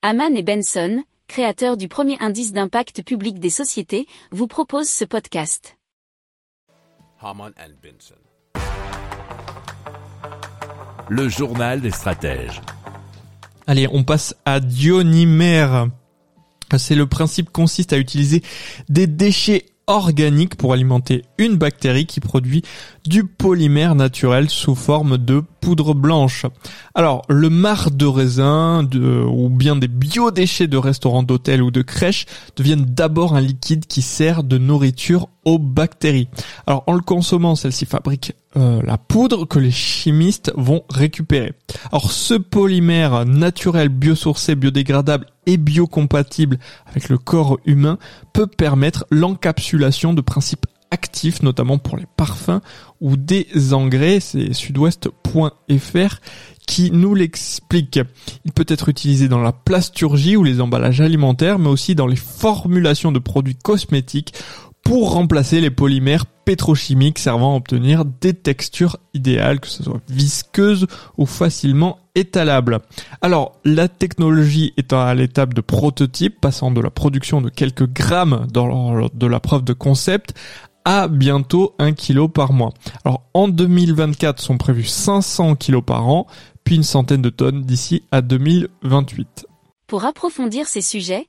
Haman et Benson, créateurs du premier indice d'impact public des sociétés, vous proposent ce podcast. Haman and Benson. Le journal des stratèges. Allez, on passe à Dionymère. C'est le principe consiste à utiliser des déchets organiques pour alimenter une bactérie qui produit du polymère naturel sous forme de poudre blanche. Alors, le marc de raisin ou bien des biodéchets de restaurants, d'hôtels ou de crèches deviennent d'abord un liquide qui sert de nourriture bactéries. Alors, en le consommant, celle-ci fabrique euh, la poudre que les chimistes vont récupérer. Alors, ce polymère naturel, biosourcé, biodégradable et biocompatible avec le corps humain peut permettre l'encapsulation de principes actifs, notamment pour les parfums ou des engrais. C'est sudouest.fr qui nous l'explique. Il peut être utilisé dans la plasturgie ou les emballages alimentaires, mais aussi dans les formulations de produits cosmétiques pour remplacer les polymères pétrochimiques servant à obtenir des textures idéales, que ce soit visqueuses ou facilement étalables. Alors, la technologie est à l'étape de prototype, passant de la production de quelques grammes dans de la preuve de concept à bientôt 1 kg par mois. Alors en 2024 sont prévus 500 kg par an, puis une centaine de tonnes d'ici à 2028. Pour approfondir ces sujets,